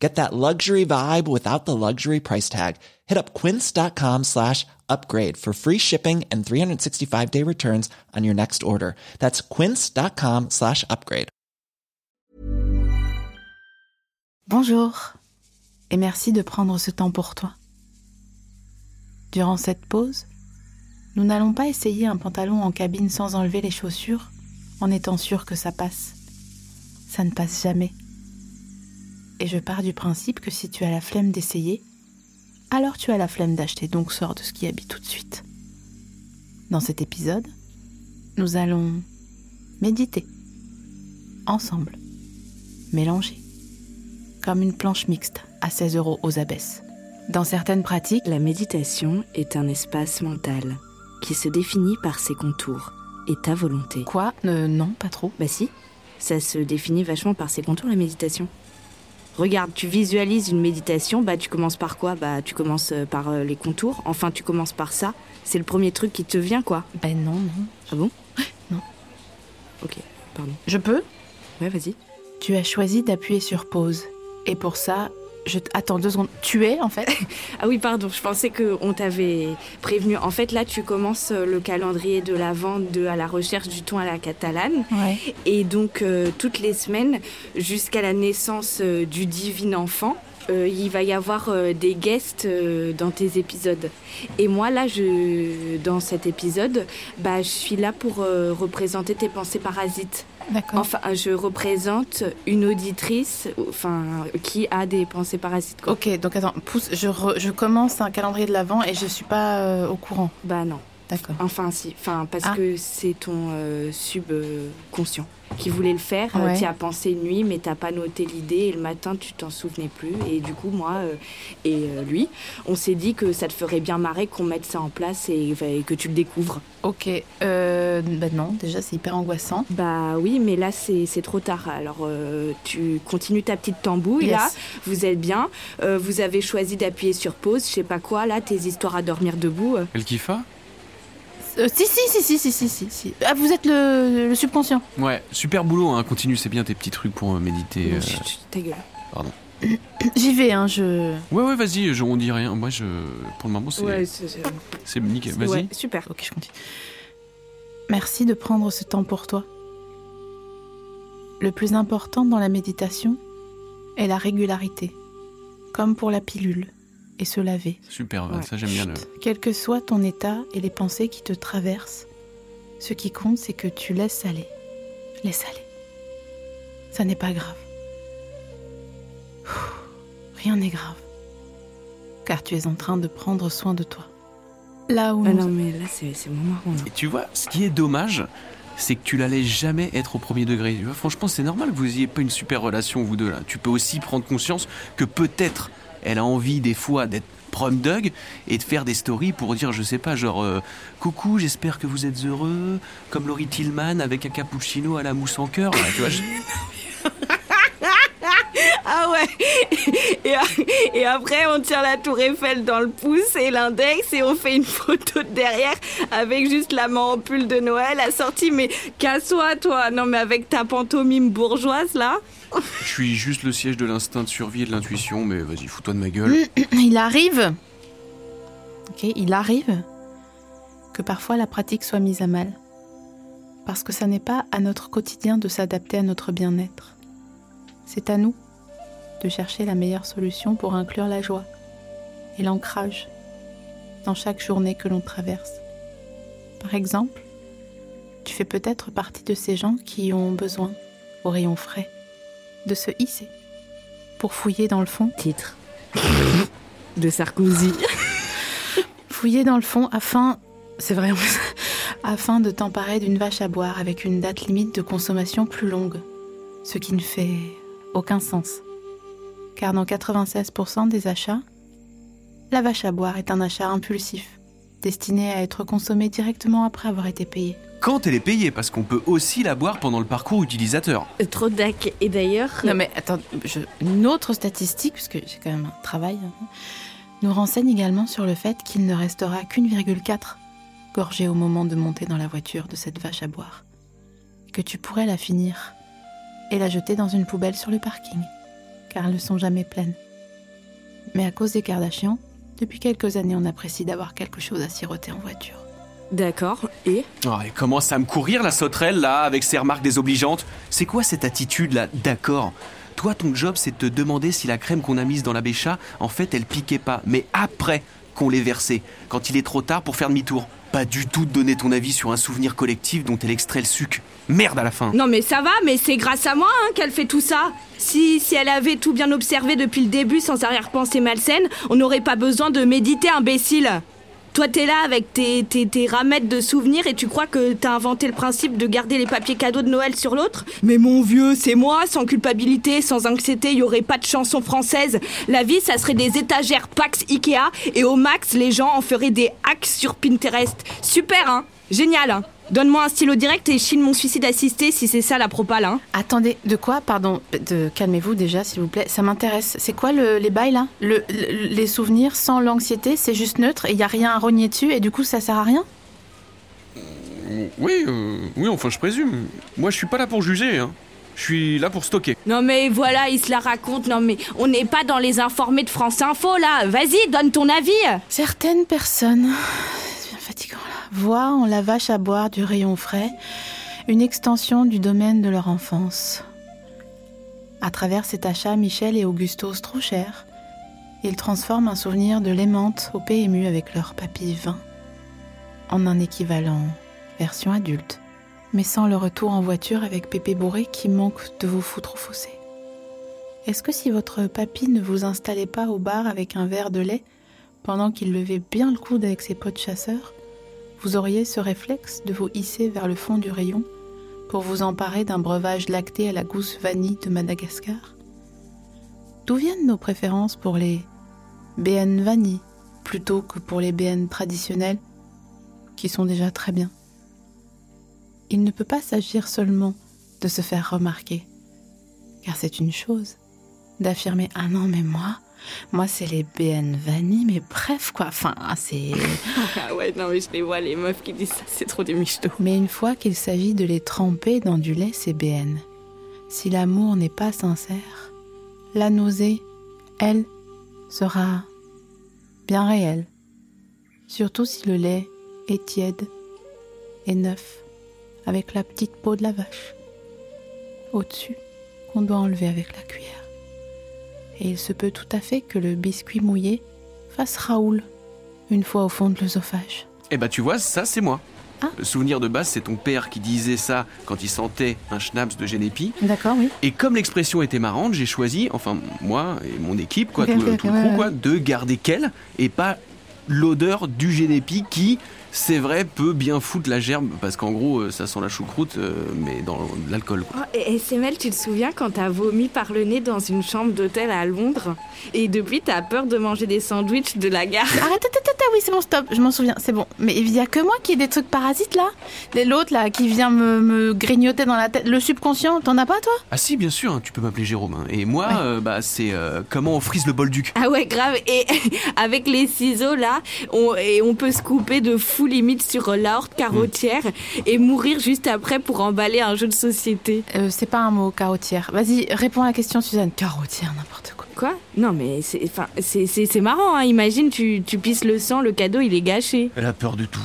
Get that luxury vibe without the luxury price tag. Hit up quince.com slash upgrade for free shipping and 365 day returns on your next order. That's quince.com slash upgrade. Bonjour et merci de prendre ce temps pour toi. Durant cette pause, nous n'allons pas essayer un pantalon en cabine sans enlever les chaussures en étant sûr que ça passe. Ça ne passe jamais. Et je pars du principe que si tu as la flemme d'essayer, alors tu as la flemme d'acheter, donc sors de ce qui habite tout de suite. Dans cet épisode, nous allons méditer. Ensemble. Mélanger. Comme une planche mixte à 16 euros aux abesses. Dans certaines pratiques, La méditation est un espace mental qui se définit par ses contours et ta volonté. quoi? Euh, Non, pas trop. Bah si, ça se définit vachement par ses contours la méditation. Regarde, tu visualises une méditation, bah tu commences par quoi? Bah tu commences euh, par euh, les contours, enfin tu commences par ça. C'est le premier truc qui te vient quoi. Ben non, non. Ah bon? Non. Ok, pardon. Je peux? Ouais, vas-y. Tu as choisi d'appuyer sur pause. Et pour ça, je... Attends deux secondes. Tu es, en fait Ah oui, pardon, je pensais qu'on t'avait prévenu. En fait, là, tu commences euh, le calendrier de la vente de à la recherche du ton à la catalane. Ouais. Et donc, euh, toutes les semaines, jusqu'à la naissance euh, du divin enfant, euh, il va y avoir euh, des guests euh, dans tes épisodes. Et moi, là, je, dans cet épisode, bah, je suis là pour représenter tes pensées parasites. Enfin, je représente une auditrice enfin, qui a des pensées parasites. Quoi. Ok, donc attends, pousse, je, re- je commence un calendrier de l'avant et je suis pas euh, au courant. Bah non. D'accord. Enfin, si. Enfin, parce Ah. que c'est ton euh, subconscient qui voulait le faire. Ouais. tu as pensé une nuit, mais t'as pas noté l'idée et le matin, tu t'en souvenais plus. Et du coup, moi euh, et euh, lui, on s'est dit que ça te ferait bien marrer qu'on mette ça en place et, et que tu le découvres. Ok, euh, ben non, déjà c'est hyper angoissant. Bah oui, mais là, c'est c'est trop tard. Alors, euh, tu continues ta petite tambouille, Yes. là. Vous êtes bien. Euh, vous avez choisi d'appuyer sur pause, je sais pas quoi, là, tes histoires à dormir debout. euh. Elle kiffa? Euh, si, si, si, si, si, si, si. Ah, vous êtes le, subconscient. Ouais, super boulot, hein. continue, c'est bien tes petits trucs pour euh, méditer. euh, ta gueule. Pardon. J'y vais, hein, je. Ouais, ouais, vas-y, je- on dit rien. Moi, je, pour le moment, c'est Ouais, c'est c'est- c'est nickel. Vas-y. ouais, super. Ok, je continue. Merci de prendre ce temps pour toi. Le plus important dans la méditation est la régularité, comme pour la pilule et se laver. Super, Ouais. ça j'aime bien. Le... Quel que soit ton état et les pensées qui te traversent, ce qui compte, c'est que tu laisses aller. Laisse aller. Ça n'est pas grave. Rien n'est grave. Car tu es en train de prendre soin de toi. Là où Ah nous- non, mais là, c'est c'est mon marron. là. Et tu vois, ce qui est dommage, c'est que tu la laisses jamais être au premier degré. Tu vois, franchement, c'est normal que vous ayez pas une super relation, vous deux là. Tu peux aussi prendre conscience que peut-être elle a envie des fois d'être prom dog et de faire des stories pour dire, je sais pas, genre euh, coucou, j'espère que vous êtes heureux, comme Laurie Tillman avec un cappuccino à la mousse en cœur. tu vois, Ah ouais et, après, on tient la tour Eiffel dans le pouce et l'index et on fait une photo de derrière avec juste la main en pull de Noël assortie. Mais casse-toi, toi Non, mais avec ta pantomime bourgeoise, là je suis juste le siège de l'instinct de survie et de l'intuition, mais vas-y, fous-toi de ma gueule. Il arrive, ok, il arrive que parfois la pratique soit mise à mal. Parce que ça n'est pas à notre quotidien de s'adapter à notre bien-être. C'est à nous de chercher la meilleure solution pour inclure la joie et l'ancrage dans chaque journée que l'on traverse. Par exemple, tu fais peut-être partie de ces gens qui ont besoin, au rayon frais, de se hisser pour fouiller dans le fond Titre de Sarkozy. Fouiller dans le fond afin, c'est vrai, afin de t'emparer d'une vache à boire avec une date limite de consommation plus longue, ce qui ne fait aucun sens. Car dans 96% des achats, la vache à boire est un achat impulsif, destiné à être consommé directement après avoir été payé. Quand elle est payée, parce qu'on peut aussi la boire pendant le parcours utilisateur. Euh, Trop d'ac. Et d'ailleurs. Non mais attends, je- une autre statistique, puisque j'ai quand même un travail, hein, nous renseigne également sur le fait qu'il ne restera qu'une virgule quatre gorgée au moment de monter dans la voiture de cette vache à boire. Que tu pourrais la finir et la jeter dans une poubelle sur le parking, car elles ne sont jamais pleines. Mais à cause des Kardashians, depuis quelques années on apprécie d'avoir quelque chose à siroter en voiture. D'accord. Et Oh, elle commence à me courir la sauterelle là, avec ses remarques désobligeantes. C'est quoi cette attitude là? D'accord. Toi, ton job, c'est de te demander si la crème qu'on a mise dans la bécha, en fait, elle piquait pas. Mais après qu'on l'ait versée, quand il est trop tard pour faire demi-tour. Pas du tout de donner ton avis sur un souvenir collectif dont elle extrait le sucre. Merde à la fin. Non mais ça va, mais c'est grâce à moi hein, qu'elle fait tout ça. Si, si elle avait tout bien observé depuis le début sans arrière-pensée malsaine, on n'aurait pas besoin de méditer, imbécile. Toi t'es là avec tes, tes, tes ramettes de souvenirs et tu crois que t'as inventé le principe de garder les papiers cadeaux de Noël sur l'autre? Mais mon vieux, c'est moi, sans culpabilité, sans anxiété, il y aurait pas de chanson française. La vie, ça serait des étagères Pax Ikea et au max, les gens en feraient des hacks sur Pinterest. Super, hein? Génial, hein Donne-moi un stylo direct et chine mon suicide assisté si c'est ça la propale, hein Attendez, de quoi Pardon, de calmez-vous déjà s'il vous plaît, ça m'intéresse. C'est quoi le- les bails là? Le, le- Les souvenirs sans l'anxiété, c'est juste neutre et il y a rien à rogner dessus et du coup ça sert à rien? Oui, euh, oui, enfin, je présume. Moi, je suis pas là pour juger, hein. Je suis là pour stocker. Non mais voilà, il se la raconte. Non mais on n'est pas dans les informés de France Info là. Vas-y, donne ton avis. Certaines personnes, c'est bien fatigant voient en la vache à boire du rayon frais une extension du domaine de leur enfance. À travers cet achat, Michel et Augustos trop chers, ils transforment un souvenir de l'aimante au PMU avec leur papy vin en un équivalent version adulte, mais sans le retour en voiture avec Pépé Bourré qui manque de vous foutre au fossé. Est-ce que si votre papy ne vous installait pas au bar avec un verre de lait pendant qu'il levait bien le coude avec ses potes chasseurs, vous auriez ce réflexe de vous hisser vers le fond du rayon pour vous emparer d'un breuvage lacté à la gousse vanille de Madagascar D'où viennent nos préférences pour les BN vanille plutôt que pour les BN traditionnels qui sont déjà très bien? Il ne peut pas s'agir seulement de se faire remarquer, car c'est une chose d'affirmer Ah non, mais moi, moi c'est les BN vanille, mais bref quoi, enfin c'est. Ah ouais, non mais je les vois les meufs qui disent ça, c'est trop des michetots. Mais une fois qu'il s'agit de les tremper dans du lait CBN, si l'amour n'est pas sincère, la nausée, elle, sera bien réelle. Surtout si le lait est tiède et neuf, avec la petite peau de la vache. Au-dessus, qu'on doit enlever avec la cuillère. Et il se peut tout à fait que le biscuit mouillé fasse Raoul, une fois au fond de l'œsophage. Eh bah, tu vois, ça, c'est moi. Ah. Le souvenir de base, c'est ton père qui disait ça quand il sentait un schnapps de Genépi. D'accord, oui. Et comme l'expression était marrante, j'ai choisi, enfin moi et mon équipe, quoi, tout, le- crew, ouais. quoi, de garder qu'elle et pas l'odeur du Genépi qui, c'est vrai, peut bien foutre la gerbe parce qu'en gros, euh, ça sent la choucroute, euh, mais dans l'alcool. quoi. Oh, et SML, tu te souviens quand t'as vomi par le nez dans une chambre d'hôtel à Londres Et depuis, t'as peur de manger des sandwichs de la gare? Arrête, arrête, arrête, oui, c'est bon, stop, je m'en souviens, c'est bon. Mais il y a que moi qui ai des trucs parasites là L'autre là qui vient me, me grignoter dans la tête. Le subconscient, t'en as pas toi? Ah si, bien sûr, hein, tu peux m'appeler Jérôme. hein. Et moi, Ouais. euh, bah, c'est euh, comment on frise le bol duc. Ah ouais, grave. Et avec les ciseaux là, on, et on peut se couper de fou limite sur l'aorte carotière et mourir juste après pour emballer un jeu de société. euh, C'est pas un mot, carotière. Vas-y, réponds à la question, Suzanne. Carotière, n'importe quoi. Non mais c'est enfin c'est c'est c'est marrant hein. Imagine tu tu pisses le sang, le cadeau il est gâché. Elle a peur de tout.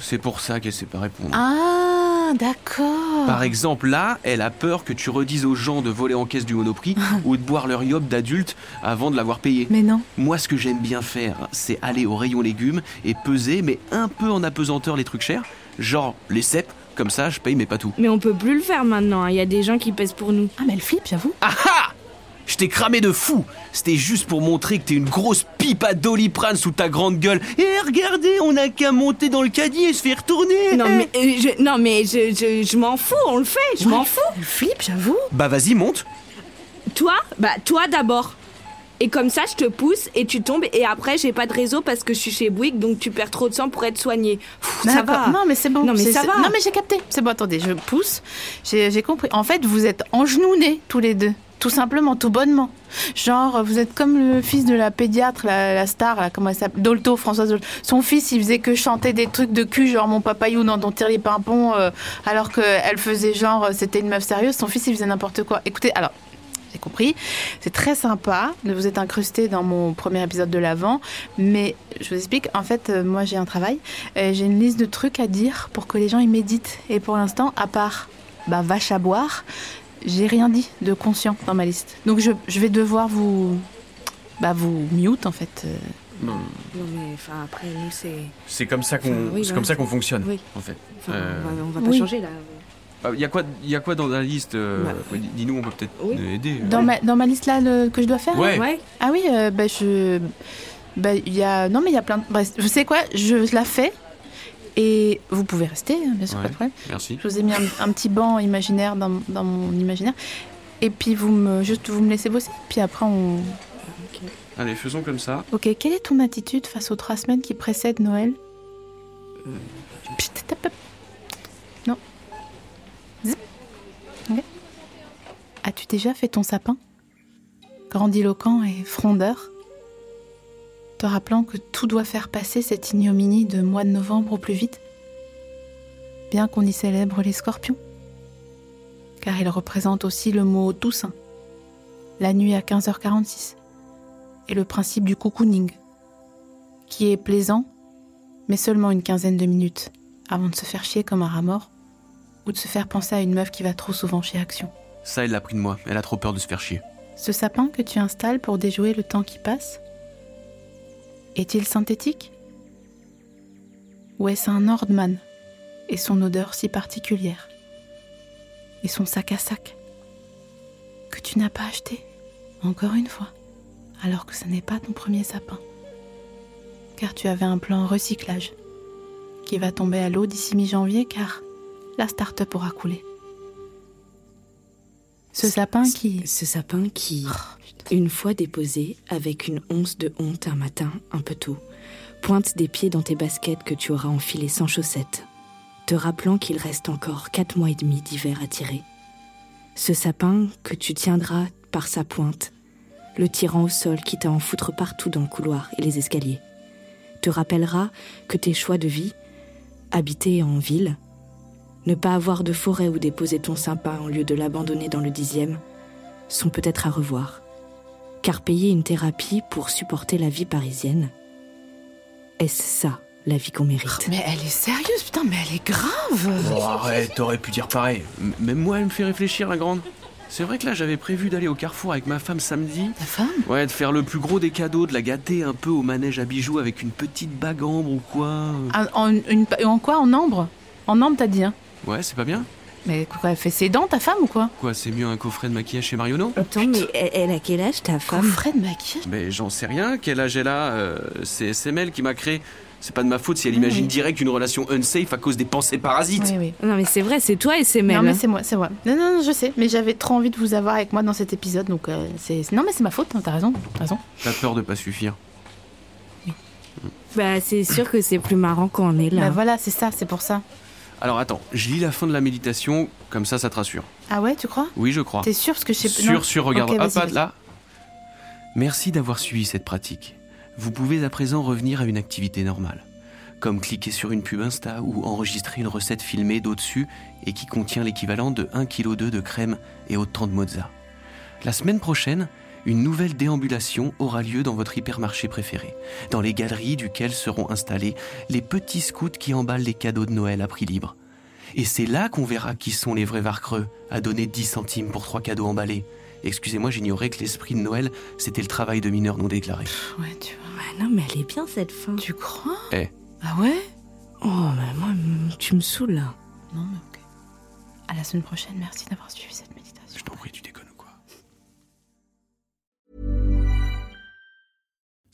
C'est pour ça qu'elle sait pas répondre. Ah, d'accord. Par exemple, là, elle a peur que tu redises aux gens de voler en caisse du Monoprix ou de boire leur yop d'adulte avant de l'avoir payé. Mais non. Moi, ce que j'aime bien faire, c'est aller au rayon légumes et peser, mais un peu en apesanteur les trucs chers, genre les cèpes, comme ça je paye mais pas tout. Mais on peut plus le faire maintenant. hein. Il y a des gens qui pèsent pour nous. Ah, mais elle flippe, j'avoue. Ah ah Je t'ai cramé de fou C'était juste pour montrer que t'es une grosse pipe à doliprane sous ta grande gueule. Et regardez, on a qu'à monter dans le caddie et se faire tourner Non mais euh, je, non mais je je, je m'en fous. On le fait. Je m'en fous. Flippe, j'avoue. Bah vas-y, monte Toi Bah toi d'abord. Et comme ça, je te pousse et tu tombes. Et après, j'ai pas de réseau parce que je suis chez Bouygues, donc tu perds trop de sang pour être soigné. Ça va. Non, mais c'est bon. Non, mais ça va. Non, mais j'ai capté. C'est bon, attendez, je pousse. J'ai compris. En fait, vous êtes engenouillés tous les deux. Tout simplement, tout bonnement. Genre, vous êtes comme le fils de la pédiatre, la, star, là, comment elle s'appelle Dolto, Françoise Dolto. Son fils, il faisait que chanter des trucs de cul, genre mon papayou dans tire les pimpons, euh, alors qu'elle faisait genre, euh, c'était une meuf sérieuse. Son fils, il faisait n'importe quoi. Écoutez, alors, j'ai compris. C'est très sympa de vous être incrusté dans mon premier épisode de l'avant. Mais je vous explique, en fait, euh, moi j'ai un travail. Euh, j'ai une liste de trucs à dire pour que les gens y méditent. Et pour l'instant, à part bah, vache à boire, j'ai rien dit de conscient dans ma liste. Donc je, je vais devoir vous. Bah, vous mute en fait. euh. Non, Non, mais enfin, après, nous, c'est. c'est comme ça qu'on Enfin, oui, voilà. comme ça qu'on fonctionne Oui. en fait. Enfin, Euh, on va, on va pas oui. changer là. Il y a quoi il y a quoi dans la liste euh, Bah, Dis-nous, on peut peut-être oui. aider. Dans, ma, dans ma liste là le- que je dois faire Ouais. Ouais. Ah oui, euh, bah, je. Bah, il y a. Non, mais il y a plein de. Bref, vous savez quoi Je la fais. Et vous pouvez rester, hein, bien sûr, Ouais. pas de problème. Merci. Je vous ai mis un, un petit banc imaginaire dans, dans mon imaginaire. Et puis vous me, juste vous me laissez bosser. Puis après on. Allez, faisons comme ça. Ok, quelle est ton attitude face aux trois semaines qui précèdent Noël tap. Non. Zip. Ok. As-tu déjà fait ton sapin Grandiloquent et frondeur Te rappelant que tout doit faire passer cette ignominie de mois de novembre au plus vite Bien qu'on y célèbre les scorpions Car ils représentent aussi le mot Toussaint, la nuit à 15h46 et le principe du cocooning, qui est plaisant, mais seulement une quinzaine de minutes avant de se faire chier comme un rat mort ou de se faire penser à une meuf qui va trop souvent chez Action. Ça, elle l'a pris de moi. Elle a trop peur de se faire chier. Ce sapin que tu installes pour déjouer le temps qui passe, est-il synthétique? Ou est-ce un Nordman et son odeur si particulière? Et son sac à sac que tu n'as pas acheté, encore une fois, alors que ce n'est pas ton premier sapin? Car tu avais un plan recyclage qui va tomber à l'eau d'ici mi-janvier car la start-up aura coulé. Ce sapin qui... Ce sapin qui, Oh, une fois déposé, avec une once de honte un matin, un peu tôt, pointe des pieds dans tes baskets que tu auras enfilées sans chaussettes, te rappelant qu'il reste encore quatre mois et demi d'hiver à tirer. Ce sapin que tu tiendras par sa pointe, le tirant au sol quitte à en foutre partout dans le couloir et les escaliers, te rappellera que tes choix de vie, habiter en ville, ne pas avoir de forêt où déposer ton sapin au lieu de l'abandonner dans le dixième, sont peut-être à revoir. Car payer une thérapie pour supporter la vie parisienne, est-ce ça la vie qu'on mérite? Mais elle est sérieuse, putain, mais elle est grave Oh, arrête, t'aurais pu dire pareil. M- Même moi, elle me fait réfléchir, la grande. C'est vrai que là, j'avais prévu d'aller au carrefour avec ma femme samedi. Ta femme? Ouais, de faire le plus gros des cadeaux, de la gâter un peu au manège à bijoux avec une petite bague ambre ou quoi. Ah, en, une- en quoi? En ambre? En ambre, t'as dit, hein? Ouais, c'est pas bien Mais quoi, elle fait ses dents, ta femme, ou quoi? Quoi, c'est mieux un coffret de maquillage chez Marionneau Attends, mais elle, elle a quel âge ta femme? Coffret de maquillage? Mais j'en sais rien, quel âge elle a euh, C'est SML qui m'a créé. C'est pas de ma faute si elle imagine oui. direct une relation unsafe à cause des pensées parasites. Oui, oui. Non mais c'est vrai, c'est toi et c'est Mel. Non, mais c'est moi, c'est moi. Non, non, non, je sais, mais j'avais trop envie de vous avoir avec moi dans cet épisode, donc euh, c'est... Non, mais c'est ma faute, hein, t'as raison, t'as raison. T'as peur de pas suffire. Bah c'est sûr que c'est plus marrant quand on est là. Bah voilà, c'est ça, c'est pour ça. Alors attends, je lis la fin de la méditation, comme ça ça te rassure. Ah ouais, tu crois? Oui, je crois. T'es sûr? Parce que je sais Sûr, non. sûr, regarde. Ok, Hop, là. Merci d'avoir suivi cette pratique. Vous pouvez à présent revenir à une activité normale, comme cliquer sur une pub Insta ou enregistrer une recette filmée d'au-dessus et qui contient l'équivalent de 1,2 kg de crème et autant de mozza. La semaine prochaine, une nouvelle déambulation aura lieu dans votre hypermarché préféré, dans les galeries duquel seront installés les petits scouts qui emballent les cadeaux de Noël à prix libre. Et c'est là qu'on verra qui sont les vrais varcreux à donner 10 centimes pour trois cadeaux emballés. Excusez-moi, j'ignorais que l'esprit de Noël, c'était le travail de mineurs non déclarés. Ouais, tu vois. Ah non mais elle est bien cette fin. Tu crois? Eh. Ah ouais? Oh mais moi mm, tu me saoules là. Non, mais ok. À la semaine prochaine, merci d'avoir suivi cette méditation. Je t'en prie, tu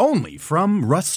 Only from Rust